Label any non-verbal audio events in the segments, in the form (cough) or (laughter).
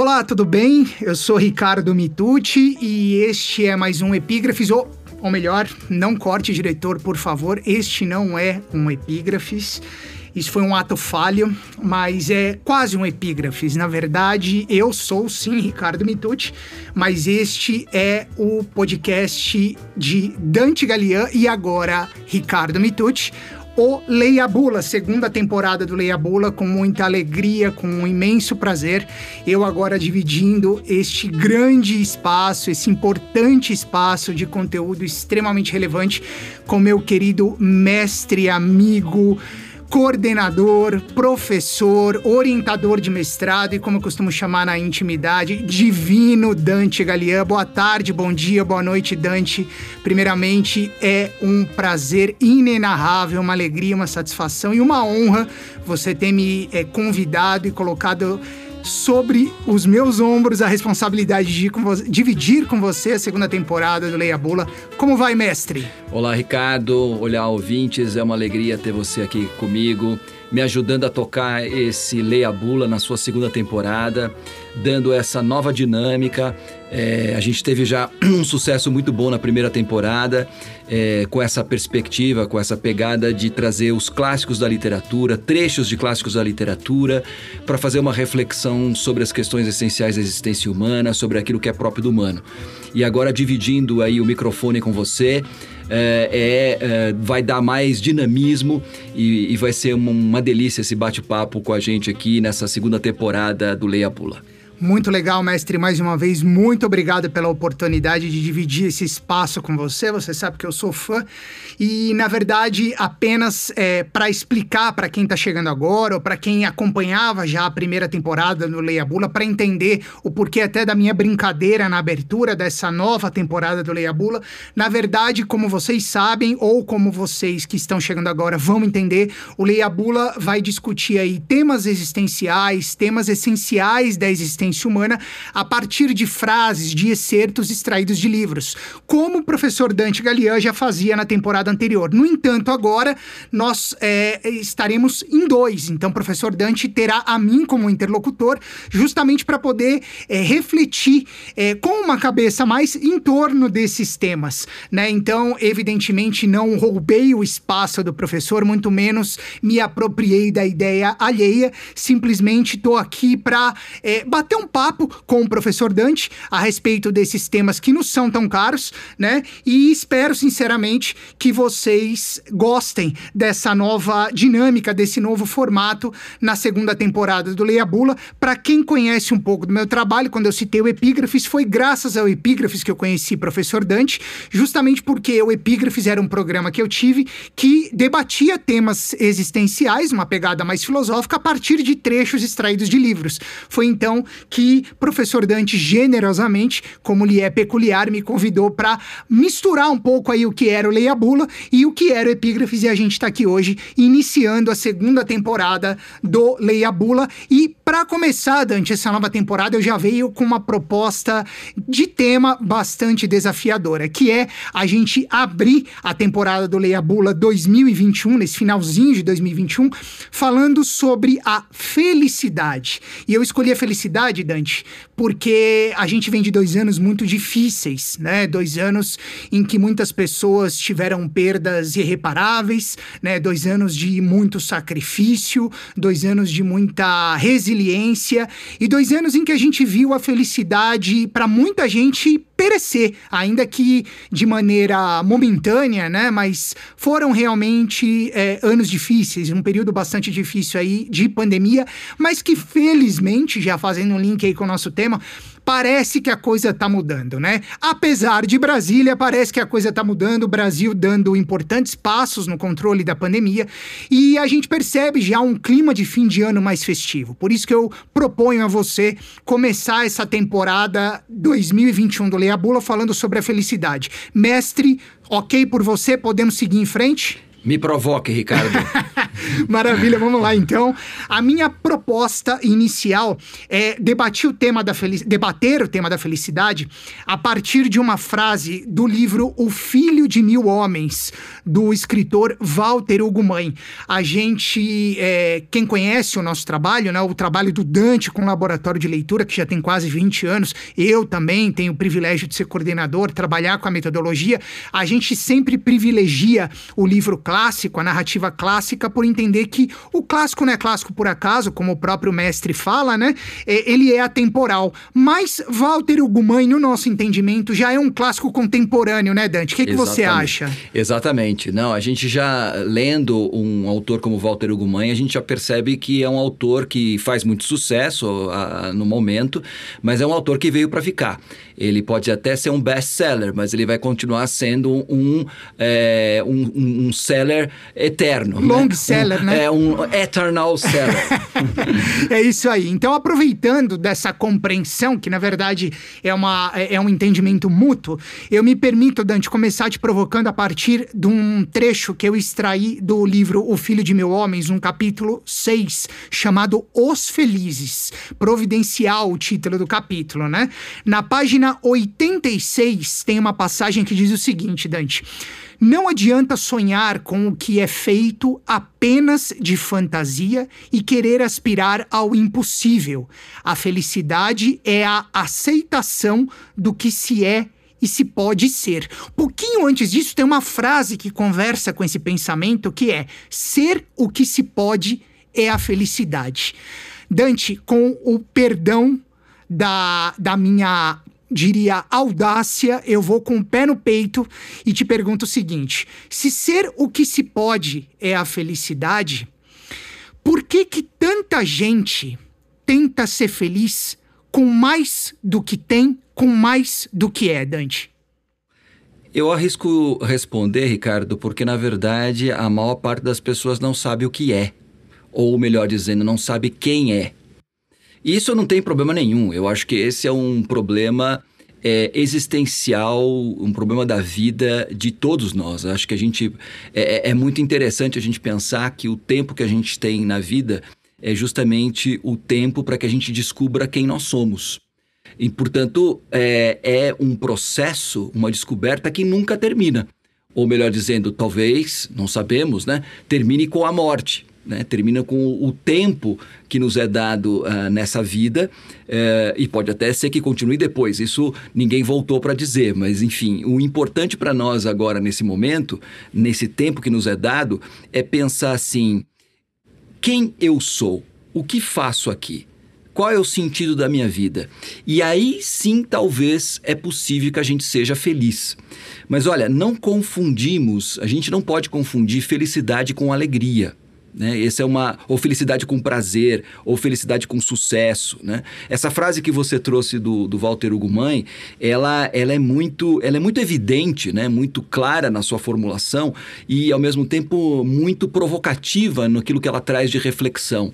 Olá, tudo bem? Eu sou Ricardo Mitucci e este é mais um Epígrafes, ou, ou melhor, não corte, diretor, por favor, este não é um Epígrafes. Isso foi um ato falho, mas é quase um epígrafes. Na verdade, eu sou sim Ricardo Mitucci, mas este é o podcast de Dante Galian e agora Ricardo Mitucci o Leia Bula, segunda temporada do Leia Bula, com muita alegria, com um imenso prazer. Eu agora dividindo este grande espaço, esse importante espaço de conteúdo extremamente relevante com meu querido mestre, amigo, coordenador, professor, orientador de mestrado e, como eu costumo chamar na intimidade, divino Dante Galian. Boa tarde, bom dia, boa noite, Dante. Primeiramente, é um prazer inenarrável, uma alegria, uma satisfação e uma honra você ter me é, convidado e colocado sobre os meus ombros a responsabilidade de com dividir com você a segunda temporada do Leia Bula. Como vai, mestre? Olá, Ricardo. Olá, ouvintes. É uma alegria ter você aqui comigo, me ajudando a tocar esse Leia Bula na sua segunda temporada, dando essa nova dinâmica é, a gente teve já (clears throat) um sucesso muito bom na primeira temporada, é, com essa perspectiva, com essa pegada de trazer os clássicos da literatura, trechos de clássicos da literatura, para fazer uma reflexão sobre as questões essenciais da existência humana, sobre aquilo que é próprio do humano. E agora dividindo aí o microfone com você, é, é, é, vai dar mais dinamismo e, e vai ser uma, delícia esse bate-papo com a gente aqui nessa segunda temporada do Leia Pula. Muito legal, mestre. Mais uma vez, muito obrigado pela oportunidade de dividir esse espaço com você. Você sabe que eu sou fã. E, na verdade, apenas é, para explicar para quem está chegando agora, ou para quem acompanhava já a primeira temporada do Leia Bula, para entender o porquê até da minha brincadeira na abertura dessa nova temporada do Leia Bula. Na verdade, como vocês sabem, ou como vocês que estão chegando agora vão entender, o Leia Bula vai discutir aí temas existenciais, temas essenciais da existência humana a partir de frases, de excertos extraídos de livros, como o professor Dante Galian já fazia na temporada anterior. No entanto, agora nós é, estaremos em dois. Então, o professor Dante terá a mim como interlocutor, justamente para poder é, refletir é, com uma cabeça mais em torno desses temas. Né? Então, evidentemente, não roubei o espaço do professor, muito menos me apropriei da ideia alheia, simplesmente estou aqui para é, bater um papo com o professor Dante a respeito desses temas que nos são tão caros, né? E espero sinceramente que vocês gostem dessa nova dinâmica, desse novo formato na segunda temporada do Leia Bula. Para quem conhece um pouco do meu trabalho, quando eu citei o Epígrafes, foi graças ao Epígrafes que eu conheci o professor Dante, justamente porque o Epígrafes era um programa que eu tive que debatia temas existenciais, uma pegada mais filosófica, a partir de trechos extraídos de livros. Foi então que professor Dante generosamente, como lhe é peculiar, me convidou para misturar um pouco aí o que era o Leia Bula e o que era o Epígrafes e a gente está aqui hoje iniciando a segunda temporada do Leia Bula e para começar, Dante, essa nova temporada eu já veio com uma proposta de tema bastante desafiadora, que é a gente abrir a temporada do Leia Bula 2021, nesse finalzinho de 2021, falando sobre a felicidade. E eu escolhi a felicidade Dante, porque a gente vem de dois anos muito difíceis, né? Dois anos em que muitas pessoas tiveram perdas irreparáveis, né? Dois anos de muito sacrifício, dois anos de muita resiliência e dois anos em que a gente viu a felicidade para muita gente perecer, ainda que de maneira momentânea, né? Mas foram realmente é, anos difíceis, um período bastante difícil aí de pandemia, mas que felizmente, já fazendo um link aí com o nosso tema, parece que a coisa está mudando, né? Apesar de Brasília, parece que a coisa está mudando, o Brasil dando importantes passos no controle da pandemia e a gente percebe já um clima de fim de ano mais festivo. Por isso que eu proponho a você começar essa temporada 2021 do Leia Bula falando sobre a felicidade. Mestre, ok por você? Podemos seguir em frente? Me provoque, Ricardo. (laughs) (laughs) Maravilha, vamos lá então. A minha proposta inicial é debater o tema da debater o tema da felicidade a partir de uma frase do livro O Filho de Mil Homens, do escritor Walter Ugumãe. A gente, é, quem conhece o nosso trabalho, né, o trabalho do Dante com o Laboratório de Leitura, que já tem quase 20 anos, eu também tenho o privilégio de ser coordenador, trabalhar com a metodologia, a gente sempre privilegia o livro clássico, a narrativa clássica, por entender que o clássico não é clássico por acaso, como o próprio mestre fala, né? É, ele é atemporal. Mas Walter Ugumãe, no nosso entendimento, já é um clássico contemporâneo, né, Dante? O que, que você acha? Exatamente. Não, a gente já lendo um autor como Walter Ugumãe, a gente já percebe que é um autor que faz muito sucesso a, no momento, mas é um autor que veio para ficar. Ele pode até ser um best-seller, mas ele vai continuar sendo um, é, um, um, seller eterno. Né? Long né? Seller, né? É um eternal seller. (laughs) é isso aí. Então, aproveitando dessa compreensão, que na verdade é, uma, é, é um entendimento mútuo, eu me permito, Dante, começar te provocando a partir de um trecho que eu extraí do livro O Filho de Mil Homens, um capítulo 6, chamado Os Felizes. Providencial o título do capítulo, né? Na página 86 tem uma passagem que diz o seguinte, Dante. Não adianta sonhar com o que é feito apenas de fantasia e querer aspirar ao impossível. A felicidade é a aceitação do que se é e se pode ser. Pouquinho antes disso, tem uma frase que conversa com esse pensamento que é: ser o que se pode é a felicidade. Dante, com o perdão da, da minha diria audácia, eu vou com o pé no peito e te pergunto o seguinte: se ser o que se pode é a felicidade, por que que tanta gente tenta ser feliz com mais do que tem, com mais do que é, Dante? Eu arrisco responder, Ricardo, porque na verdade a maior parte das pessoas não sabe o que é, ou melhor dizendo, não sabe quem é. Isso não tem problema nenhum. Eu acho que esse é um problema é, existencial, um problema da vida de todos nós. Eu acho que a gente é, é, é muito interessante a gente pensar que o tempo que a gente tem na vida é justamente o tempo para que a gente descubra quem nós somos. E, portanto, é, é um processo, uma descoberta que nunca termina. Ou melhor dizendo, talvez, não sabemos, né? Termine com a morte né? termina com o tempo que nos é dado uh, nessa vida uh, e pode até ser que continue depois. Isso ninguém voltou para dizer, mas enfim, o importante para nós agora nesse momento, nesse tempo que nos é dado, é pensar assim: quem eu sou? O que faço aqui? Qual é o sentido da minha vida? E aí sim, talvez é possível que a gente seja feliz. Mas olha, não confundimos, a gente não pode confundir felicidade com alegria. Né? Essa é uma ou felicidade com prazer, ou felicidade com sucesso. Né? Essa frase que você trouxe do, do Walter Ugumãe, ela, ela, é muito, ela é muito evidente, né? muito clara na sua formulação e, ao mesmo tempo, muito provocativa naquilo que ela traz de reflexão.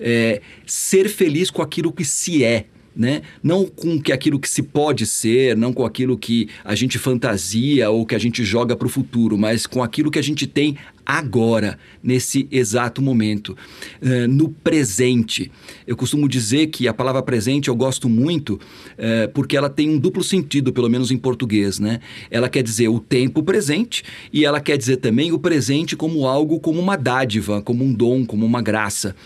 É, ser feliz com aquilo que se é né? Não com que aquilo que se pode ser, não com aquilo que a gente fantasia ou que a gente joga para o futuro, mas com aquilo que a gente tem agora, nesse exato momento, uh, no presente. Eu costumo dizer que a palavra presente eu gosto muito uh, porque ela tem um duplo sentido, pelo menos em português, né? Ela quer dizer o tempo presente e ela quer dizer também o presente como algo, como uma dádiva, como um dom, como uma graça.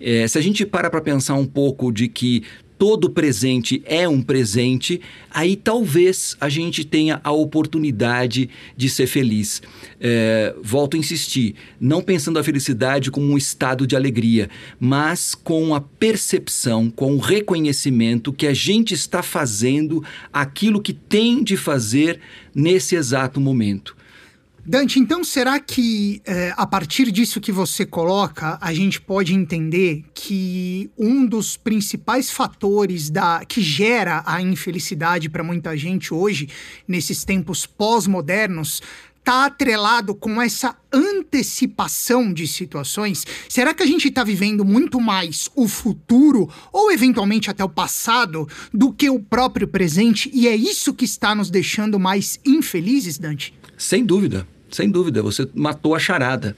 É, se a gente para para pensar um pouco de que todo presente é um presente, aí talvez a gente tenha a oportunidade de ser feliz. É, volto a insistir, não pensando a felicidade como um estado de alegria, mas com a percepção, com o reconhecimento que a gente está fazendo aquilo que tem de fazer nesse exato momento. Dante, então será que é, a partir disso que você coloca, a gente pode entender que um dos principais fatores da que gera a infelicidade para muita gente hoje, nesses tempos pós-modernos, está atrelado com essa antecipação de situações? Será que a gente está vivendo muito mais o futuro ou eventualmente até o passado do que o próprio presente e é isso que está nos deixando mais infelizes, Dante? Sem dúvida. Sem dúvida, você matou a charada.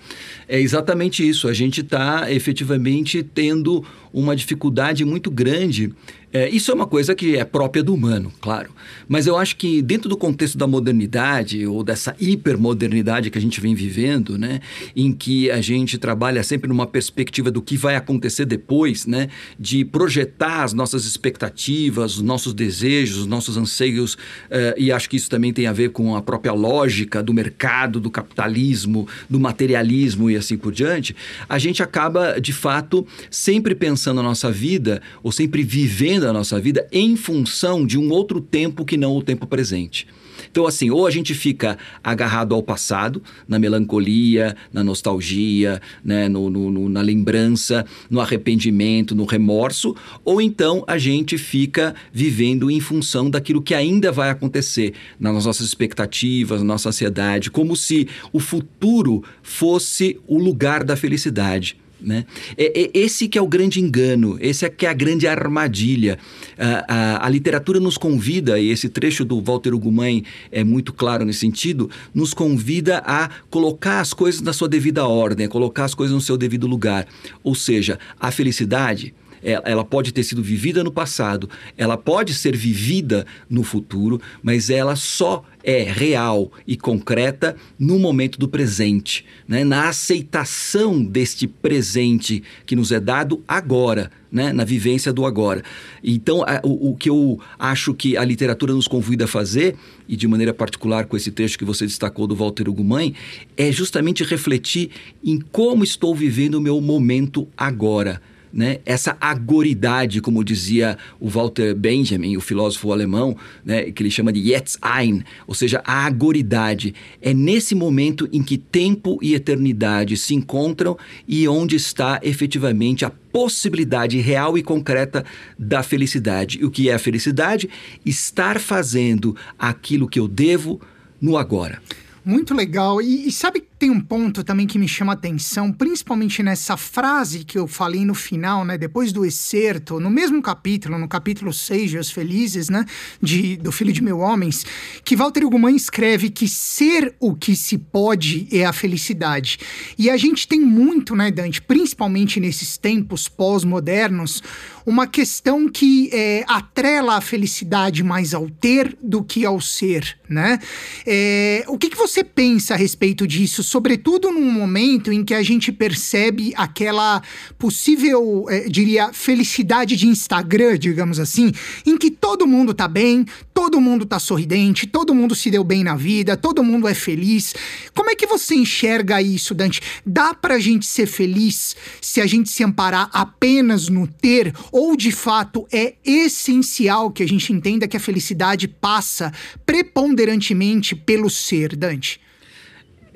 É exatamente isso. A gente está efetivamente tendo uma dificuldade muito grande é, isso é uma coisa que é própria do humano, claro. Mas eu acho que dentro do contexto da modernidade, ou dessa hipermodernidade que a gente vem vivendo, né, em que a gente trabalha sempre numa perspectiva do que vai acontecer depois, né, de projetar as nossas expectativas, os nossos desejos, os nossos anseios, uh, e acho que isso também tem a ver com a própria lógica do mercado, do capitalismo, do materialismo e assim por diante, a gente acaba, de fato, sempre pensando a nossa vida, ou sempre vivendo vivendo a nossa vida em função de um outro tempo que não o tempo presente. Então, assim, ou a gente fica agarrado ao passado, na melancolia, na nostalgia, né, no, no, no, na lembrança, no arrependimento, no remorso, ou então a gente fica vivendo em função daquilo que ainda vai acontecer, nas nossas expectativas, na nossa ansiedade, como se o futuro fosse o lugar da felicidade. Né? É, é, esse que é o grande engano, esse é que é a grande armadilha. A, a, a, literatura nos convida, e esse trecho do Walter Ugumãe é muito claro nesse sentido, nos convida a colocar as coisas na sua devida ordem, a colocar as coisas no seu devido lugar. Ou seja, a felicidade ela pode ter sido vivida no passado, ela pode ser vivida no futuro, mas ela só é real e concreta no momento do presente, né? na aceitação deste presente que nos é dado agora, né? na vivência do agora. Então, o, o, que eu acho que a literatura nos convida a fazer, e de maneira particular com esse trecho que você destacou do Walter Ugumãe, é justamente refletir em como estou vivendo o meu momento agora né, essa agoridade, como dizia o Walter Benjamin, o filósofo alemão, né, que ele chama de Jetzt-Ein, ou seja, a agoridade. É nesse momento em que tempo e eternidade se encontram e onde está efetivamente a possibilidade real e concreta da felicidade. E o que é a felicidade? Estar fazendo aquilo que eu devo no agora. Muito legal. E, e sabe tem um ponto também que me chama atenção, principalmente nessa frase que eu falei no final, né? Depois do excerto, no mesmo capítulo, no capítulo 6 de Os Felizes, né? De, do Filho de Mil Homens, que Walter Ugumãe escreve que ser o que se pode é a felicidade. E a gente tem muito, né, Dante, principalmente nesses tempos pós-modernos, uma questão que é, atrela a felicidade mais ao ter do que ao ser, né? É, o que, que você pensa a respeito disso? Sobretudo num momento em que a gente percebe aquela possível, eh, diria, felicidade de Instagram, digamos assim, em que todo mundo tá bem, todo mundo tá sorridente, todo mundo se deu bem na vida, todo mundo é feliz. Como é que você enxerga isso, Dante? Dá pra gente ser feliz se a gente se amparar apenas no ter, ou de fato é essencial que a gente entenda que a felicidade passa preponderantemente pelo ser, Dante?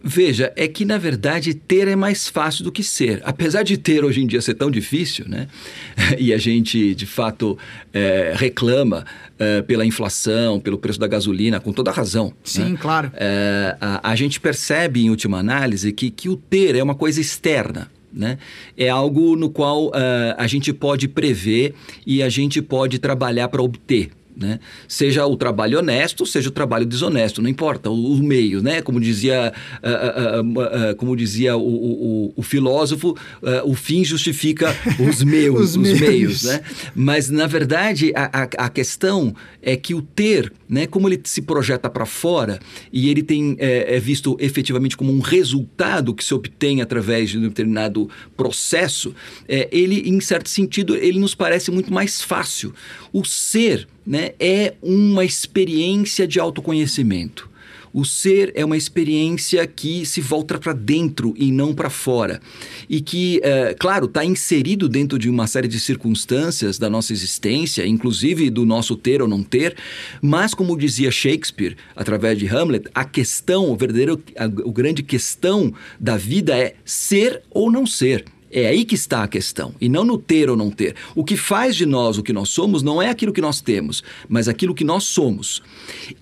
Veja, é que na verdade ter é mais fácil do que ser. Apesar de ter hoje em dia ser tão difícil, né? (laughs) e a gente de fato é, reclama é, pela inflação, pelo preço da gasolina, com toda razão. Né? Sim, né? claro. É, a, a gente percebe em última análise que, que o ter é uma coisa externa. Né? É algo no qual uh, a gente pode prever e a gente pode trabalhar para obter. Né? Seja o trabalho honesto, seja o trabalho desonesto, não importa, o, o meio, né? Como dizia, uh, uh, uh, como dizia o, o, o filósofo, o fim justifica os (laughs) meus, os, os meios. meios, né? Mas, na verdade, a, a, a, questão é que o ter, né? Como ele se projeta para fora e ele tem, é, é, visto efetivamente como um resultado que se obtém através de um determinado processo, é, ele, em certo sentido, ele nos parece muito mais fácil. O ser né, é uma experiência de autoconhecimento. O ser é uma experiência que se volta para dentro e não para fora. E que, é, claro, está inserido dentro de uma série de circunstâncias da nossa existência, inclusive do nosso ter ou não ter, mas, como dizia Shakespeare, através de Hamlet, a questão, o verdadeiro, a, a grande questão da vida é ser ou não ser. É aí que está a questão, e não no ter ou não ter. O que faz de nós o que nós somos não é aquilo que nós temos, mas aquilo que nós somos.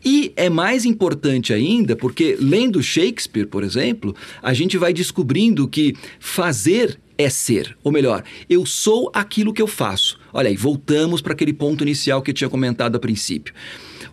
E é mais importante ainda porque, lendo Shakespeare, por exemplo, a gente vai descobrindo que fazer é ser, ou melhor, eu sou aquilo que eu faço. Olha aí, voltamos para aquele ponto inicial que eu tinha comentado a princípio.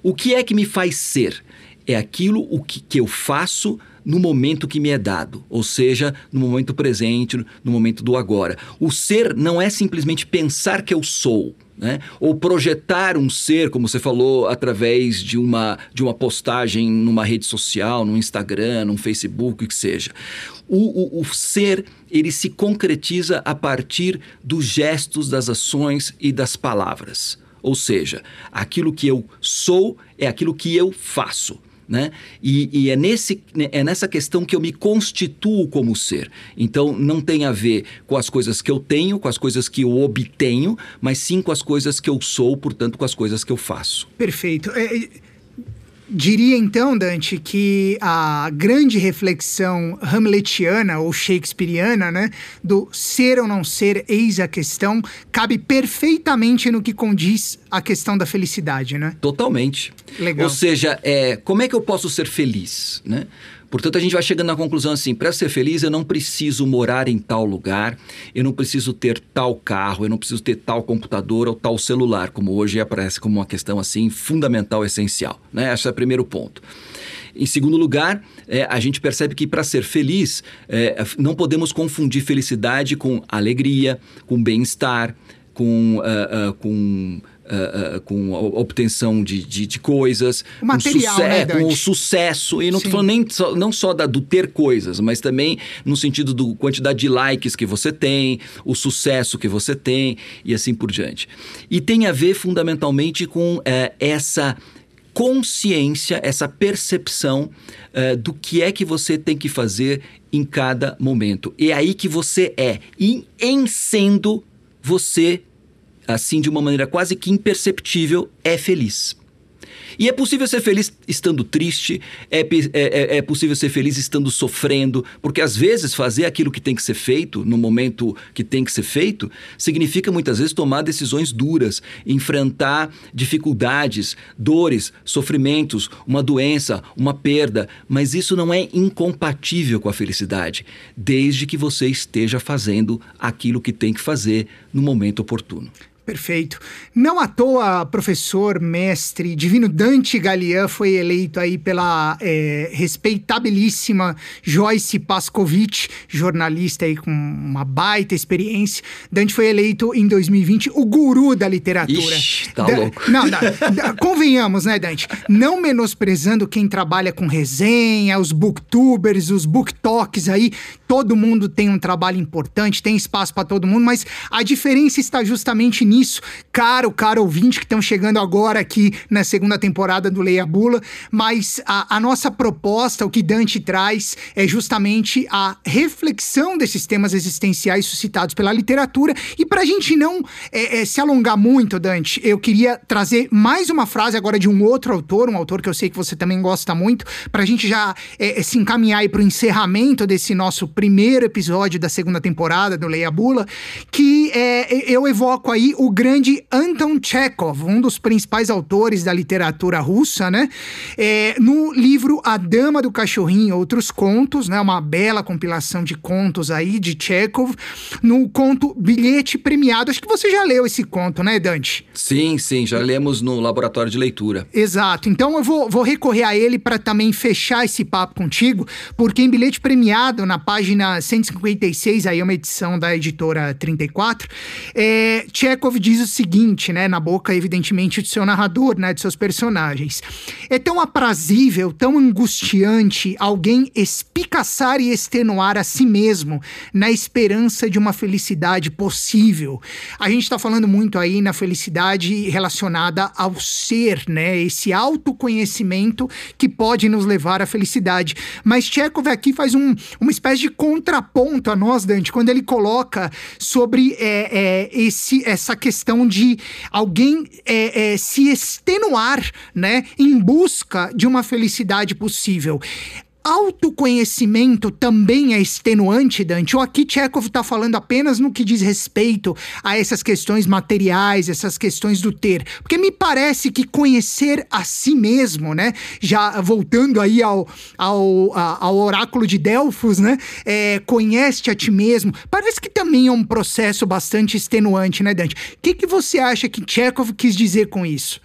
O que é que me faz ser? É aquilo o que, que eu faço no momento que me é dado, ou seja, no momento presente, no momento do agora. O ser não é simplesmente pensar que eu sou. Né? Ou projetar um ser, como você falou, através de uma, de uma postagem numa rede social, no Instagram, no Facebook, o que seja. O, o, o ser, ele se concretiza a partir dos gestos, das ações e das palavras. Ou seja, aquilo que eu sou é aquilo que eu faço. Né? E, e, é, nesse, é nessa questão que eu me constituo como ser. Então, não tem a ver com as coisas que eu tenho, com as coisas que eu obtenho, mas sim com as coisas que eu sou, portanto, com as coisas que eu faço. Perfeito. É, Diria então, Dante, que a grande reflexão hamletiana ou shakespeariana, né, do ser ou não ser, eis a questão, cabe perfeitamente no que condiz a questão da felicidade, né? Totalmente. Legal. Ou seja, é, como é que eu posso ser feliz, né? Portanto, a gente vai chegando na conclusão assim: para ser feliz, eu não preciso morar em tal lugar, eu não preciso ter tal carro, eu não preciso ter tal computador ou tal celular, como hoje aparece como uma questão assim fundamental, essencial. Né? Esse é o primeiro ponto. Em segundo lugar, é, a gente percebe que para ser feliz, é, não podemos confundir felicidade com alegria, com bem-estar, com, uh, uh, com Uh, uh, com a obtenção de, de, de coisas, o material, com, né, com o sucesso. E não estou falando nem só, não só da, do ter coisas, mas também no sentido da quantidade de likes que você tem, o sucesso que você tem e assim por diante. E tem a ver fundamentalmente com uh, essa consciência, essa percepção uh, do que é que você tem que fazer em cada momento. É aí que você é. E em sendo, você assim de uma maneira quase que imperceptível, é feliz. E é possível ser feliz estando triste, é, é, é, é, possível ser feliz estando sofrendo, porque às vezes fazer aquilo que tem que ser feito, no momento que tem que ser feito, significa muitas vezes tomar decisões duras, enfrentar dificuldades, dores, sofrimentos, uma doença, uma perda, mas isso não é incompatível com a felicidade, desde que você esteja fazendo aquilo que tem que fazer no momento oportuno. Perfeito. Não à toa, professor, mestre, divino Dante Galian foi eleito aí pela é, respeitabilíssima Joyce Pascovitch, jornalista aí com uma baita experiência. Dante foi eleito em 2020 o guru da literatura. Ixi, tá da, louco. Não, não, convenhamos, né, Dante? Não menosprezando quem trabalha com resenha, os booktubers, os booktalks aí, todo mundo tem um trabalho importante, tem espaço para todo mundo, mas a diferença está justamente nisso caro, caro ouvinte que estão chegando agora aqui na segunda temporada do Leia Bula, mas a, a nossa proposta, o que Dante traz, é justamente a reflexão desses temas existenciais suscitados pela literatura. E para a gente não é, é, se alongar muito, Dante, eu queria trazer mais uma frase agora de um outro autor, um autor que eu sei que você também gosta muito, para a gente já é, é se encaminhar para o encerramento desse nosso primeiro episódio da segunda temporada do Leia Bula, que é, eu evoco aí o grande Anton Chekhov, um dos principais autores da literatura russa, né? É, no livro A Dama do Cachorrinho, outros contos, né? Uma bela compilação de contos aí de Chekhov, no conto Bilhete Premiado. Acho que você já leu esse conto, né, Dante? Sim, sim, já lemos no laboratório de leitura. Exato. Então eu vou, vou recorrer a ele para também fechar esse papo contigo, porque em Bilhete Premiado, na página 156, aí é uma edição da editora 34, é, Chekhov diz o seguinte, né, na boca, evidentemente, do seu narrador, né, de seus personagens. É tão aprazível, tão angustiante alguém espicaçar e extenuar a si mesmo na esperança de uma felicidade possível. A gente está falando muito aí na felicidade relacionada ao ser, né, esse autoconhecimento que pode nos levar à felicidade. Mas Chekhov aqui faz um, uma espécie de contraponto a nós, Dante, quando ele coloca sobre é, é, esse, essa questão de alguém é, é, se extenuar, né, em busca de uma felicidade possível autoconhecimento também é extenuante, Dante? Ou aqui Chekhov está falando apenas no que diz respeito a essas questões materiais, essas questões do ter? Porque me parece que conhecer a si mesmo, né? Já voltando aí ao, ao, ao oráculo de Delfos, né? É, conhece a ti mesmo. Parece que também é um processo bastante extenuante, né, Dante? O que, que você acha que Chekhov quis dizer com isso?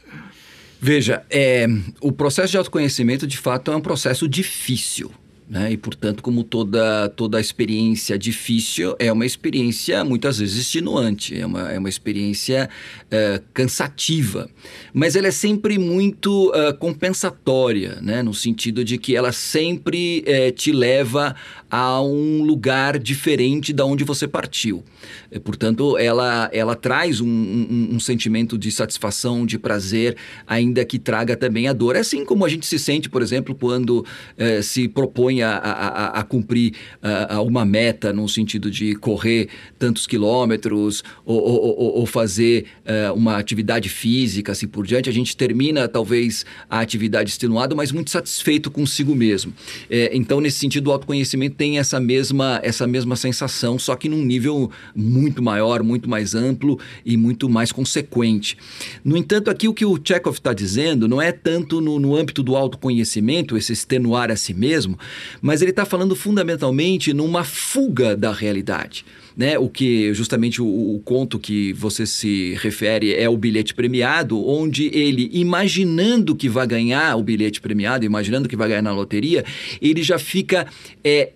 Veja, é, o processo de autoconhecimento, de fato, é um processo difícil. Né? E, portanto, como toda, toda experiência difícil, é uma experiência muitas vezes extenuante, é uma, é uma experiência uh, cansativa. Mas ela é sempre muito uh, compensatória, né? no sentido de que ela sempre uh, te leva a um lugar diferente da onde você partiu. portanto, ela, ela traz um, um, um, sentimento de satisfação, de prazer, ainda que traga também a dor. É assim como a gente se sente, por exemplo, quando se propõe a, a, a cumprir a, uma meta no sentido de correr tantos quilômetros ou, ou, ou fazer uh, uma atividade física, assim por diante, a gente termina talvez a atividade extenuada, mas muito satisfeito consigo mesmo. É, então, nesse sentido, o autoconhecimento tem essa mesma, essa mesma sensação, só que num nível muito maior, muito mais amplo e muito mais consequente. No entanto, aqui o que o Chekhov está dizendo não é tanto no, no âmbito do autoconhecimento, esse extenuar a si mesmo, mas ele está falando fundamentalmente numa fuga da realidade né? O que justamente o, o, conto que você se refere é o bilhete premiado, onde ele, imaginando que vai ganhar o bilhete premiado, imaginando que vai ganhar na loteria, ele já fica é,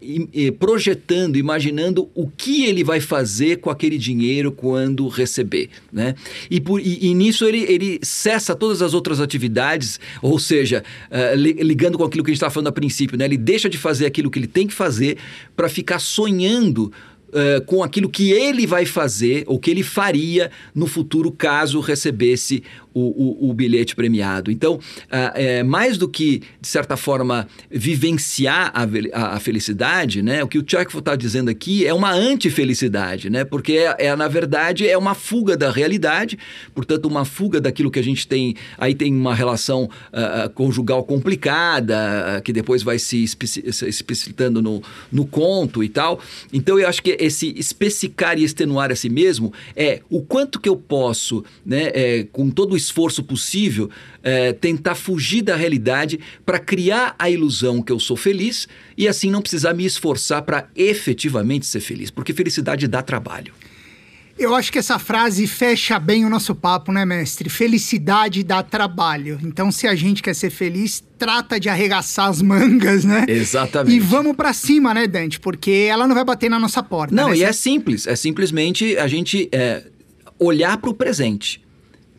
projetando, imaginando o que ele vai fazer com aquele dinheiro quando receber, né? E, por, e, e nisso ele, ele cessa todas as outras atividades, ou seja, uh, ligando com aquilo que a gente estava falando a princípio, né? Ele deixa de fazer aquilo que ele tem que fazer para ficar sonhando uh, com aquilo que ele vai fazer ou que ele faria no futuro caso recebesse o, o, o bilhete premiado. Então, uh, é, mais do que, de certa forma, vivenciar a, a, felicidade, né, o que o Chekhov está dizendo aqui é uma antifelicidade, né, porque, é, é, na verdade, é uma fuga da realidade, portanto, uma fuga daquilo que a gente tem. Aí tem uma relação uh, conjugal complicada, que depois vai se explicitando no, no conto e tal. Então, eu acho que esse especificar e extenuar a si mesmo é o quanto que eu posso, né, é, com todo o esforço possível, é, tentar fugir da realidade para criar a ilusão que eu sou feliz e assim não precisar me esforçar para efetivamente ser feliz, porque felicidade dá trabalho. Eu acho que essa frase fecha bem o nosso papo, né, mestre? Felicidade dá trabalho. Então, se a gente quer ser feliz, trata de arregaçar as mangas, né? Exatamente. E vamos para cima, né, Dante? Porque ela não vai bater na nossa porta. Não, né? e é simples. É simplesmente a gente é, olhar para o presente.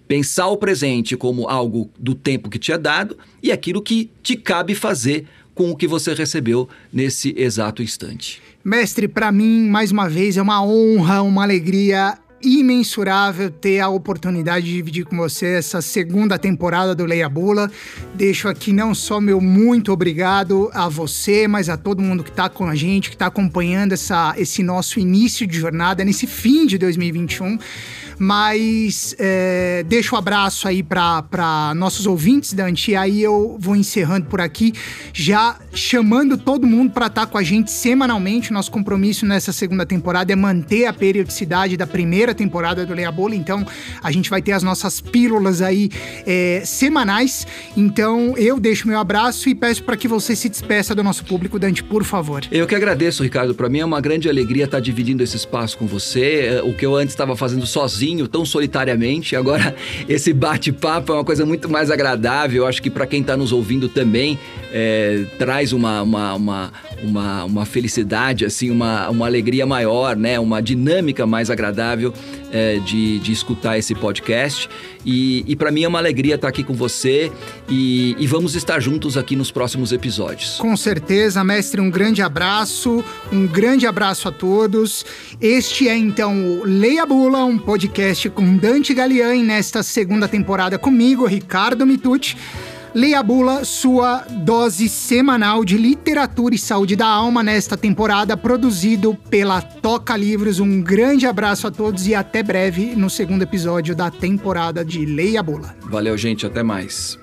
Pensar o presente como algo do tempo que te é dado e aquilo que te cabe fazer com o que você recebeu nesse exato instante. Mestre, para mim, mais uma vez, é uma honra, uma alegria imensurável ter a oportunidade de dividir com você essa segunda temporada do Leia Bula. Deixo aqui não só meu muito obrigado a você, mas a todo mundo que está com a gente, que está acompanhando essa, esse nosso início de jornada, nesse fim de 2021. Mas é, deixo um abraço aí para nossos ouvintes, Dante. E aí eu vou encerrando por aqui, já chamando todo mundo para estar tá com a gente semanalmente. Nosso compromisso nessa segunda temporada é manter a periodicidade da primeira temporada do Leia Bola. Então a gente vai ter as nossas pílulas aí é, semanais. Então eu deixo meu abraço e peço para que você se despeça do nosso público, Dante, por favor. Eu que agradeço, Ricardo. Para mim é uma grande alegria estar dividindo esse espaço com você. É, o que eu antes estava fazendo sozinho sozinho, tão solitariamente. Agora, esse bate-papo é uma coisa muito mais agradável. Eu acho que para quem está nos ouvindo também é, traz uma, uma, uma, uma, uma felicidade, assim, uma, uma alegria maior, né? Uma dinâmica mais agradável é, de, de escutar esse podcast. E, e para mim é uma alegria estar aqui com você e, e, vamos estar juntos aqui nos próximos episódios. Com certeza, mestre, um grande abraço, um grande abraço a todos. Este é então o Leia Bula, um podcast com Dante Galiani nesta segunda temporada comigo, Ricardo Mitucci. Leia a Bula, sua dose semanal de literatura e saúde da alma nesta temporada, produzido pela Toca Livros. Um grande abraço a todos e até breve no segundo episódio da temporada de Leia a Bula. Valeu, gente. Até mais.